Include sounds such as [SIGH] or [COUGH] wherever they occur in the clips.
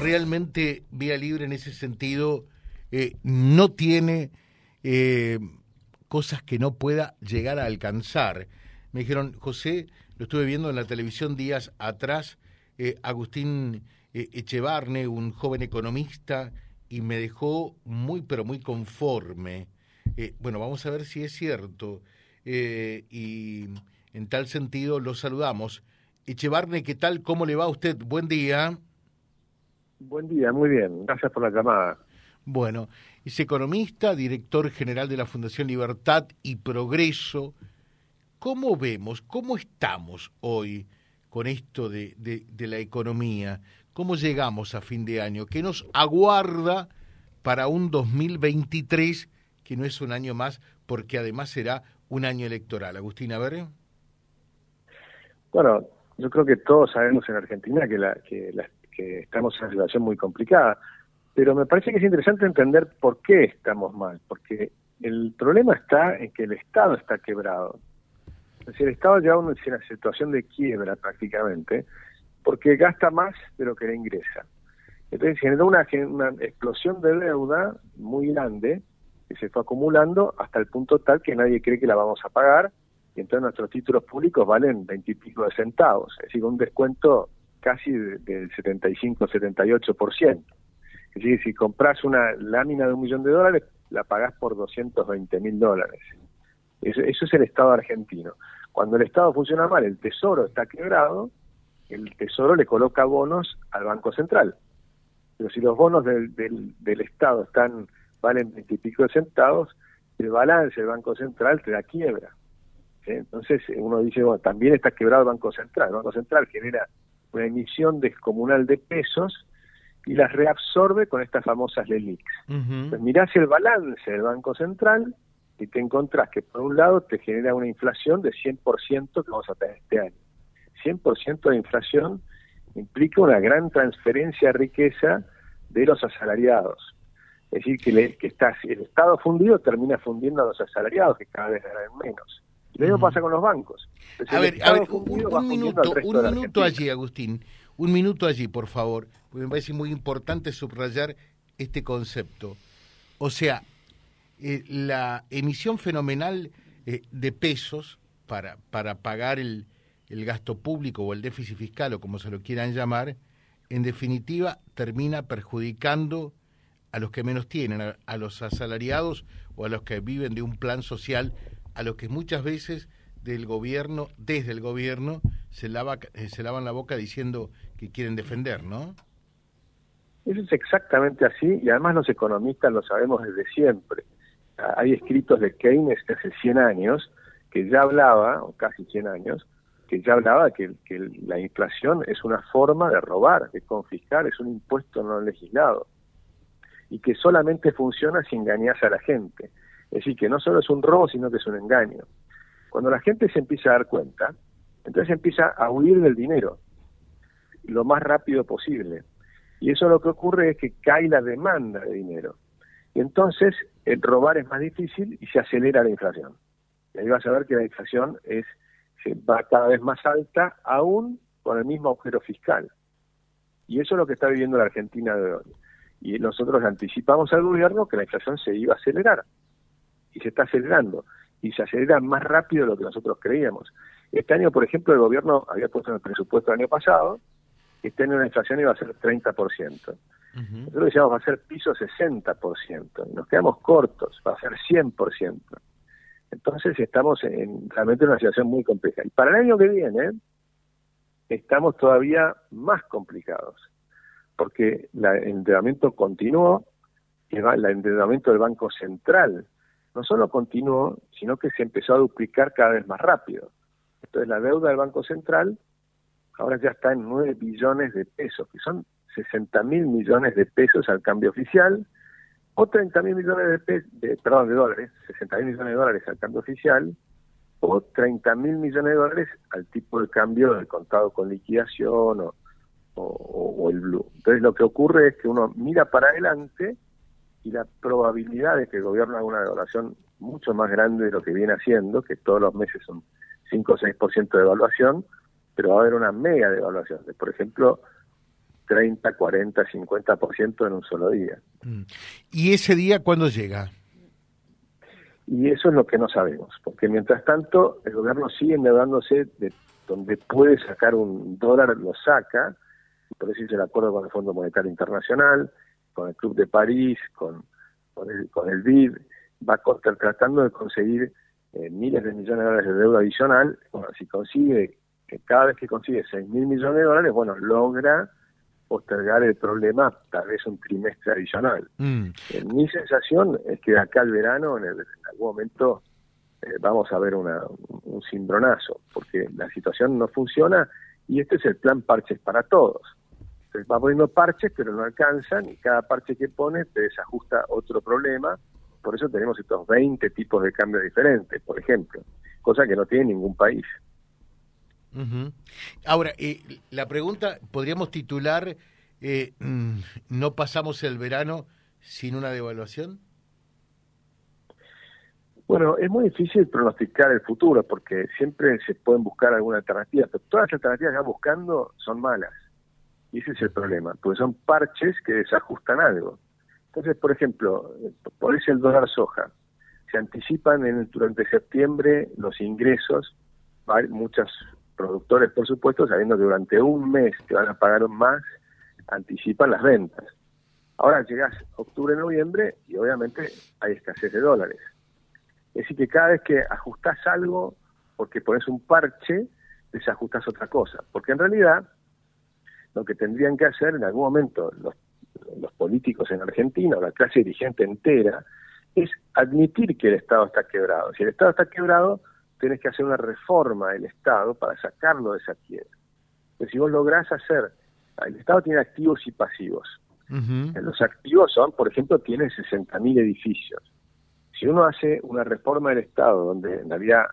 realmente Vía Libre en ese sentido eh, no tiene eh, cosas que no pueda llegar a alcanzar. Me dijeron, José, lo estuve viendo en la televisión días atrás, eh, Agustín Echevarne, un joven economista, y me dejó muy, pero muy conforme. bueno, vamos a ver si es cierto. y en tal sentido lo saludamos. Echevarne, ¿qué tal? ¿Cómo le va a usted? Buen día. Buen día, muy bien. Gracias por la llamada. Bueno, es economista, director general de la Fundación Libertad y Progreso. ¿Cómo vemos, cómo estamos hoy con esto de, de, la economía? ¿Cómo llegamos a fin de año? ¿Qué nos aguarda para un 2023 que no es un año más porque además será un año electoral? Agustín, a ver. Bueno, yo creo que todos sabemos en Argentina que, la, que estamos en una situación muy complicada, pero me parece que es interesante entender por qué estamos mal, porque el problema está en que el Estado está quebrado. Es decir, el Estado ya una, una situación de quiebra prácticamente, porque gasta más de lo que le ingresa. Entonces generó una, una explosión de deuda muy grande que se fue acumulando hasta el punto tal que nadie cree que la vamos a pagar y entonces nuestros títulos públicos valen veintipico de centavos, es decir, un descuento casi del 75-78%. Es decir, si compras una lámina de un millón de dólares, la pagás por 220 mil dólares. Eso, es el Estado argentino. Cuando el Estado funciona mal, el Tesoro está quebrado, el Tesoro le coloca bonos al Banco Central. Pero si los bonos del, del, Estado están valen veintipico de centavos, el balance del Banco Central te da quiebra. Entonces uno dice, bueno, también está quebrado el Banco Central. El Banco Central genera una emisión descomunal de pesos y las reabsorbe con estas famosas LELIX. Pues mirás el balance del Banco Central y te encontrás que por un lado te genera una inflación de 100% que vamos a tener este año. 100% de inflación implica una gran transferencia de riqueza de los asalariados. Es decir, que, que está, el Estado fundido termina fundiendo a los asalariados, que cada vez ganan menos. Lo mismo pasa con los bancos. a ver, a ver un, minuto, un minuto allí, Agustín. Un minuto allí, por favor, porque me parece muy importante subrayar este concepto. O sea, eh, la emisión fenomenal eh, de pesos para, para pagar el, el gasto público o el déficit fiscal o como se lo quieran llamar, en definitiva termina perjudicando a los que menos tienen, a, los asalariados o a los que viven de un plan social a los que muchas veces del gobierno, desde el gobierno, se, lava, eh, se lavan la boca diciendo que quieren defender, ¿no? Eso es exactamente así y además los economistas lo sabemos desde siempre. Hay escritos de Keynes hace 100 años que ya hablaba, o casi 100 años, que ya hablaba que, que la inflación es una forma de robar, de confiscar, es un impuesto no legislado y que solamente funciona si engañas a la gente. Es decir, que no solo es un robo, sino que es un engaño. Cuando la gente se empieza a dar cuenta, entonces empieza a huir del dinero lo más rápido posible. Y eso lo que ocurre es que cae la demanda de dinero. Y entonces el robar es más difícil y se acelera la inflación. Y ahí vas a ver que la inflación es se va cada vez más alta, aún con el mismo agujero fiscal. Y eso es lo que está viviendo la Argentina de hoy. Y nosotros anticipamos al gobierno que la inflación se iba a acelerar y se está acelerando y se acelera más rápido de lo que nosotros creíamos. Este año, por ejemplo, el gobierno había puesto en el presupuesto del año pasado este año la inflación iba a ser 30%. Nosotros decíamos va a ser piso 60%, nos quedamos cortos, va a ser 100%. Entonces estamos en realmente en una situación muy compleja. Y para el año que viene estamos todavía más complicados, porque el endeudamiento continuó, el endeudamiento del Banco Central no solo continuó, sino que se empezó a duplicar cada vez más rápido. Entonces la deuda del Banco Central ahora ya está en 9 billones de pesos, que son 60 mil millones de pesos al cambio oficial, o 30 mil millones de, de, perdón, de dólares, 60 mil millones de dólares al cambio oficial, o 30 mil millones de dólares al tipo de cambio del contado con liquidación o, o el blue. Entonces lo que ocurre es que uno mira para adelante y la probabilidad de que el gobierno haga una devaluación mucho más grande de lo que viene haciendo, que todos los meses son 5 o 6% de devaluación, pero va a haber una mega devaluación. Por ejemplo, 30, 40, 50% en un solo día. Mm. ¿Y ese día cuándo llega? Y eso es lo que no sabemos, porque mientras tanto el gobierno sigue endeudándose de donde puede sacar un dólar, lo saca, por eso el acuerdo con el Fondo Monetario Internacional, con el Club de París, con, con, el, con el BID, va tratando de conseguir eh, miles de millones de dólares de deuda adicional. Bueno, si consigue, que cada vez que consigue 6 mil millones de dólares, bueno, logra postergar el problema tal vez un trimestre adicional. Mm. Eh, mi sensación es que acá al verano, en, algún momento, eh, vamos a ver una, un cimbronazo, porque la situación no funciona y este es el plan parches para todos. Entonces va poniendo parches, pero no alcanzan y cada parche que pone te desajusta otro problema. Por eso tenemos estos 20 tipos de cambios diferentes, por ejemplo, cosa que no tiene ningún país. Ahora, eh, la pregunta, podríamos titular, eh, mm, ¿no pasamos el verano sin una devaluación? Bueno, es muy difícil pronosticar el futuro porque siempre se pueden buscar alguna alternativa, pero todas las alternativas que van buscando son malas. Y ese es el problema, porque son parches que desajustan algo. Entonces, por ejemplo, por ese el dólar soja. Se anticipan en, durante septiembre los ingresos, hay muchos productores, por supuesto, sabiendo que durante un mes que van a pagar más, anticipan las ventas. Ahora llegas octubre, noviembre y obviamente hay escasez de dólares. Es decir, que cada vez que ajustas algo, porque pones un parche, desajustas otra cosa. Porque en realidad, lo que tendrían que hacer en algún momento los, los políticos en Argentina, o la clase dirigente entera, es admitir que el Estado está quebrado. Si el Estado está quebrado, tienes que hacer una reforma del Estado para sacarlo de esa quiebra. Pero si vos lográs hacer, el Estado tiene activos y pasivos. Los activos son, por ejemplo, tiene 60.000 edificios. Si uno hace una reforma del Estado donde en realidad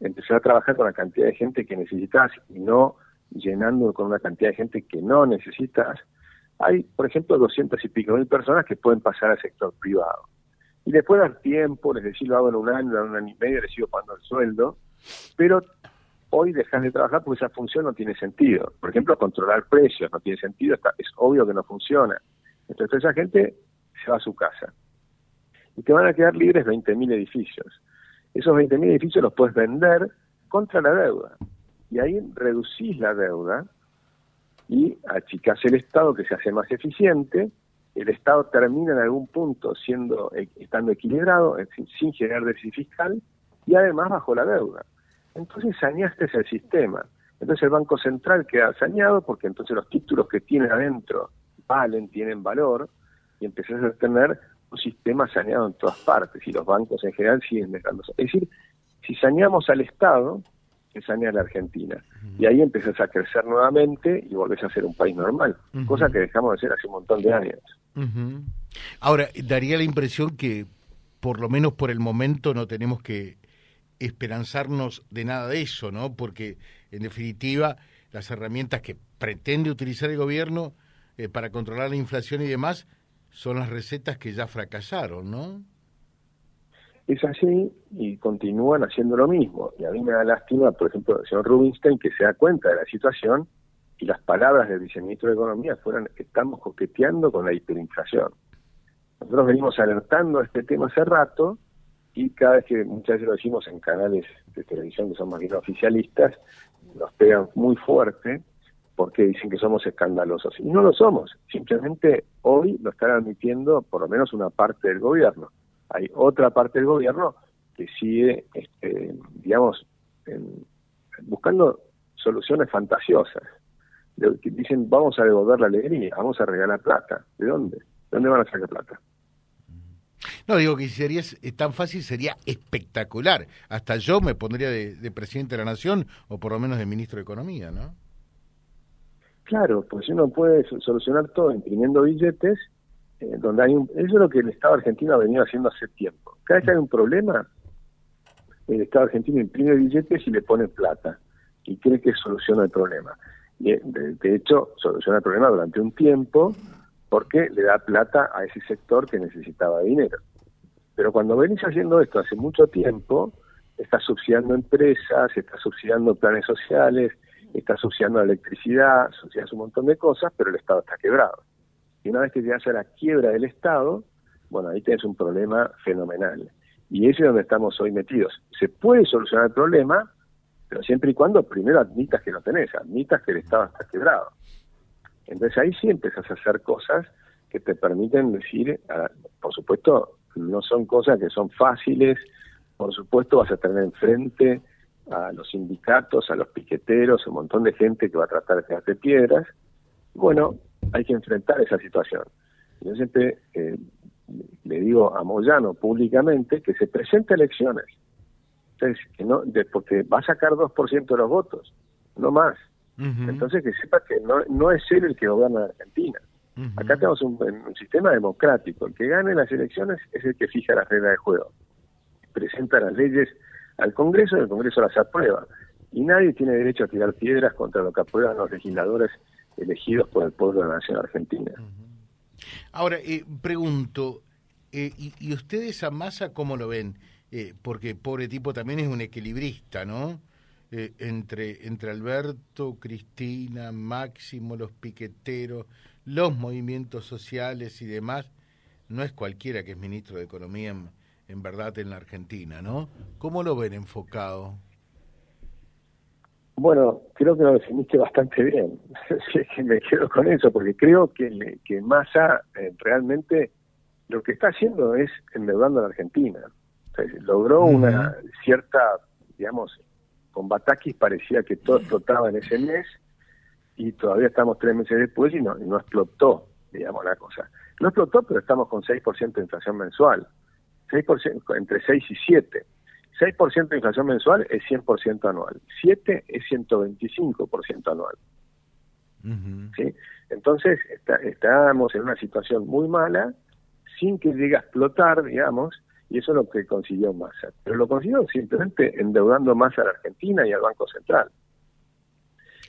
empezar a trabajar con la cantidad de gente que necesitas y no llenando con una cantidad de gente que no necesitas, hay, por ejemplo, 200 y pico mil personas que pueden pasar al sector privado y después dar tiempo, les decir lo hago en un año, en un año y medio, les sigo pagando el sueldo, pero hoy dejas de trabajar porque esa función no tiene sentido. Por ejemplo, controlar precios no tiene sentido, es obvio que no funciona. Entonces esa gente se va a su casa. Y te van a quedar libres 20.000 edificios. Esos 20.000 edificios los puedes vender contra la deuda. Y ahí reducís la deuda y achicás el Estado que se hace más eficiente el Estado termina en algún punto siendo eh, estando equilibrado, sin generar déficit fiscal y además bajo la deuda. Entonces saneaste el sistema. Entonces el Banco Central queda saneado porque entonces los títulos que tiene adentro valen, tienen valor y empezás a tener un sistema saneado en todas partes y los bancos en general siguen dejándose. Es decir, si saneamos al Estado, se sanea la Argentina. Y ahí empezás a crecer nuevamente y volvés a ser un país normal, cosa que dejamos de hacer hace un montón de años. Ahora, daría la impresión que, por lo menos por el momento, no tenemos que esperanzarnos de nada de eso, ¿no? Porque, en definitiva, las herramientas que pretende utilizar el gobierno eh, para controlar la inflación y demás son las recetas que ya fracasaron, ¿no? Es así y continúan haciendo lo mismo. Y a mí me da lástima, por ejemplo, el señor Rubinstein, que se da cuenta de la situación y las palabras del viceministro de Economía fueron estamos coqueteando con la hiperinflación. Nosotros venimos alertando este tema hace rato y cada vez que muchas veces lo decimos en canales de televisión que son más bien oficialistas, nos pegan muy fuerte porque dicen que somos escandalosos. Y no lo somos, simplemente hoy lo están admitiendo por lo menos una parte del gobierno. Hay otra parte del gobierno que sigue, este, digamos, buscando soluciones fantasiosas dicen vamos a devolver la alegría, vamos a regalar plata. ¿De dónde? ¿De dónde van a sacar plata? No, digo que si sería tan fácil sería espectacular. Hasta yo me pondría de, presidente de la nación o por lo menos de ministro de Economía, ¿no? Claro, pues uno puede solucionar todo imprimiendo billetes, eh, donde hay un, eso es lo que el Estado argentino ha venido haciendo hace tiempo. Cada vez que hay un problema, el Estado argentino imprime billetes y le pone plata y cree que soluciona el problema de, hecho, soluciona el problema durante un tiempo porque le da plata a ese sector que necesitaba dinero. Pero cuando venís haciendo esto hace mucho tiempo, está subsidiando empresas, está subsidiando planes sociales está asociando la electricidad, asocias un montón de cosas, pero el Estado está quebrado. Y una vez que llegas a la quiebra del Estado, bueno, ahí tienes un problema fenomenal. Y ese es donde estamos hoy metidos. Se puede solucionar el problema, pero siempre y cuando primero admitas que lo tenés, admitas que el Estado está quebrado. Entonces ahí sí empiezas a hacer cosas que te permiten decir, por supuesto, no son cosas que son fáciles, por supuesto vas a tener enfrente a los sindicatos, a los piqueteros, un montón de gente que va a tratar de quedarte piedras. Bueno, hay que enfrentar esa situación. Yo siempre eh, le digo a Moyano públicamente que se presente elecciones. Entonces, que no, porque va a sacar 2% de los votos, no más. Entonces, que sepa que no, no es él el que gobierna Argentina. Acá tenemos un, un, sistema democrático. El que gane las elecciones es el que fija las reglas de juego. Presenta las leyes al Congreso y el Congreso las aprueba. Y nadie tiene derecho a tirar piedras contra lo que aprueban los legisladores elegidos por el pueblo de la nación argentina. Ahora, eh, pregunto, eh, y, ustedes a Massa cómo lo ven? Eh, porque pobre tipo también es un equilibrista, ¿no? entre, entre Alberto, Cristina, Máximo, los piqueteros, los movimientos sociales y demás. No es cualquiera que es ministro de Economía en verdad en la Argentina, ¿no? ¿Cómo lo ven enfocado? Bueno, creo que lo definiste bastante bien. [LAUGHS] me quedo con eso, porque creo que, que Massa eh, realmente lo que está haciendo es endeudando a la Argentina. logró una cierta, digamos, con Batakis parecía que todo explotaba en ese mes y todavía estamos tres meses después y no, y no explotó, digamos, la cosa. No explotó, pero estamos con 6% de inflación mensual. 6%, entre 6 y 7. 6% de inflación mensual es 100% anual, 7 es 125% anual. ¿Sí? Entonces, está, estábamos en una situación muy mala, sin que llegue a explotar, digamos, y eso es lo que consiguió Massa. Pero lo consiguió simplemente endeudando más a la Argentina y al Banco Central.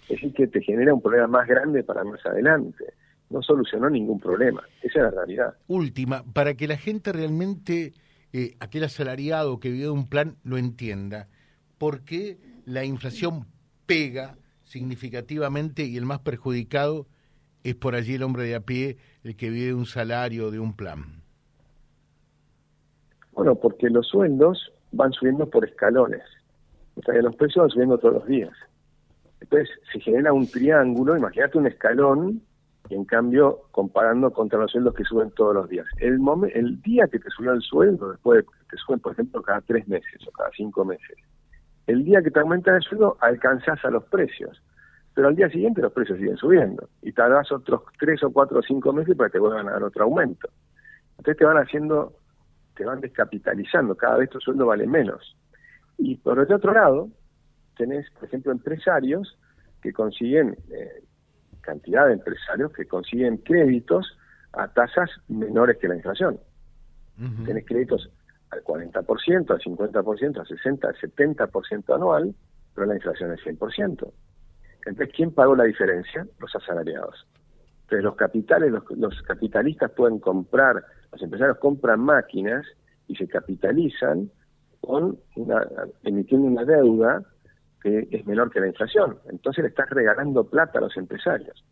Es decir, que te genera un problema más grande para más adelante. No solucionó ningún problema. Esa es la realidad. Última, para que la gente realmente eh, aquel asalariado que vive un plan lo entienda. ¿Por qué la inflación pega significativamente y el más perjudicado es por allí el hombre de a pie, el que vive un salario de un plan? Bueno, porque los sueldos van subiendo por escalones. O sea, los precios van subiendo todos los días. Entonces, se genera un triángulo, imagínate un escalón y en cambio comparando contra los sueldos que suben todos los días. El, el día que te subió el sueldo, después de, te suben, por ejemplo, cada tres meses o cada cinco meses, el día que te aumenta el sueldo alcanzás a los precios, pero al día siguiente los precios siguen subiendo y tardas otros tres o cuatro o cinco meses para que te vuelvan a dar otro aumento. Entonces te van haciendo, te van descapitalizando, cada vez tu sueldo vale menos. Y por el otro lado, tenés, por ejemplo, empresarios que consiguen eh, cantidad de empresarios que consiguen créditos a tasas menores que la inflación. Tienes créditos al 40%, al 50%, al 60%, al 70% anual, pero la inflación es 100%. Entonces, ¿quién pagó la diferencia? Los asalariados. Entonces, los capitales, los, capitalistas pueden comprar, los empresarios compran máquinas y se capitalizan con una, emitiendo una deuda que es menor que la inflación. Entonces le estás regalando plata a los empresarios.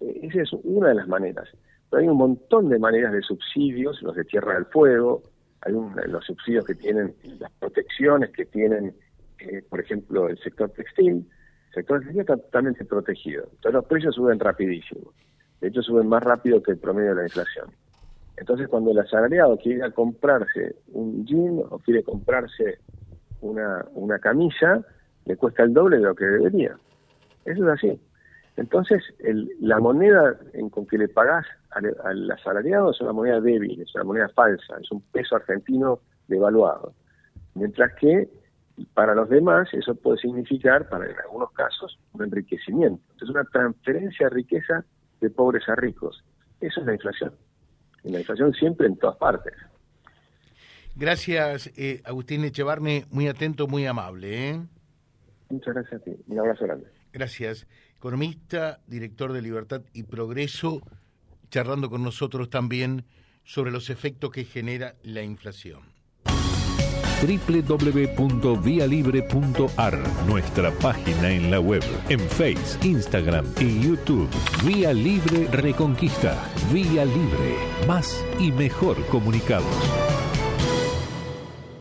Eh, esa es una de las maneras. Pero hay un montón de maneras de subsidios, los de tierra del fuego, hay los subsidios que tienen, las protecciones que tienen, eh, por ejemplo, el sector textil. El sector textil está totalmente protegido. Entonces los precios suben rapidísimo. De hecho, suben más rápido que el promedio de la inflación. Entonces, cuando el asalariado quiere comprarse un jean o quiere comprarse una, una camisa, le cuesta el doble de lo que debería. Eso es así. Entonces, el, la moneda en con que le pagás al, asalariado es una moneda débil, es una moneda falsa, es un peso argentino devaluado. Mientras que para los demás eso puede significar, para en algunos casos, un enriquecimiento. Es una transferencia de riqueza de pobres a ricos. Eso es la inflación. Y la inflación siempre en todas partes. Gracias, eh, Agustín Echevarne, muy atento, muy amable. ¿eh? Muchas gracias a ti. Un abrazo grande. Gracias. Economista, director de Libertad y Progreso, charlando con nosotros también sobre los efectos que genera la inflación. www.vialibre.ar, nuestra página en la web, en Face, Instagram y YouTube. Vía Libre Reconquista. Vía Libre. Más y mejor comunicados.